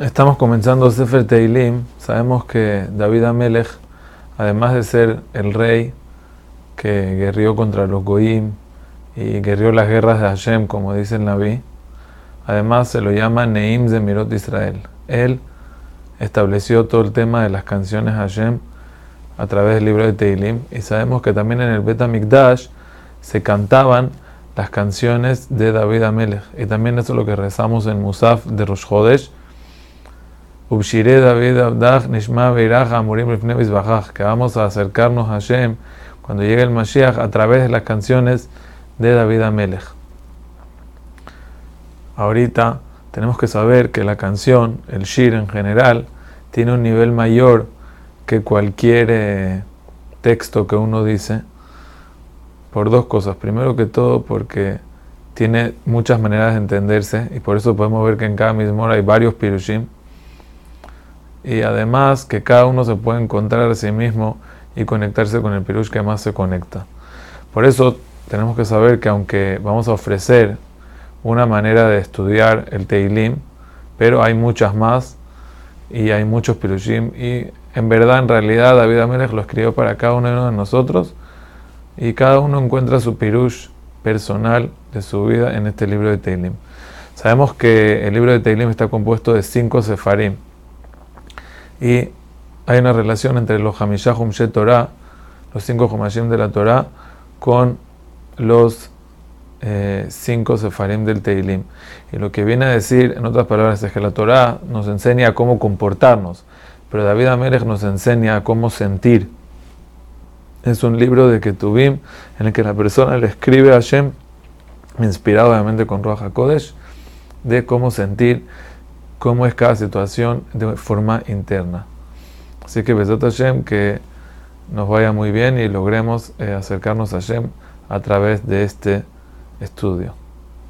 Estamos comenzando Sefer Teilim. Sabemos que David Amelech, además de ser el rey que guerrió contra los Goim y guerrió las guerras de Hashem, como dice el Naví, además se lo llama Neim Zemirot Israel. Él estableció todo el tema de las canciones Hashem a través del libro de Teilim y sabemos que también en el Bet Mikdash se cantaban las canciones de David Amelech y también eso es lo que rezamos en Musaf de Rosh Hodesh que vamos a acercarnos a Hashem cuando llegue el Mashiach a través de las canciones de David Amelech. Ahorita tenemos que saber que la canción, el Shir en general, tiene un nivel mayor que cualquier eh, texto que uno dice, por dos cosas. Primero que todo porque tiene muchas maneras de entenderse y por eso podemos ver que en cada mismo hay varios pirushim y además que cada uno se puede encontrar a sí mismo y conectarse con el pirush que más se conecta. Por eso tenemos que saber que aunque vamos a ofrecer una manera de estudiar el Teilim, pero hay muchas más y hay muchos pirushim y en verdad, en realidad David Amelech lo escribió para cada uno de nosotros y cada uno encuentra su pirush personal de su vida en este libro de Teilim. Sabemos que el libro de Teilim está compuesto de cinco sefarim y hay una relación entre los Hamishah Humshe Torah, los cinco Humashim de la Torah, con los eh, cinco Sefarim del Teilim. Y lo que viene a decir, en otras palabras, es que la Torah nos enseña cómo comportarnos, pero David Amelech nos enseña cómo sentir. Es un libro de Ketubim en el que la persona le escribe a Hashem, inspirado obviamente con Ruach HaKodesh, de cómo sentir cómo es cada situación de forma interna. Así que Besot Hashem, que nos vaya muy bien y logremos eh, acercarnos a Hashem a través de este estudio.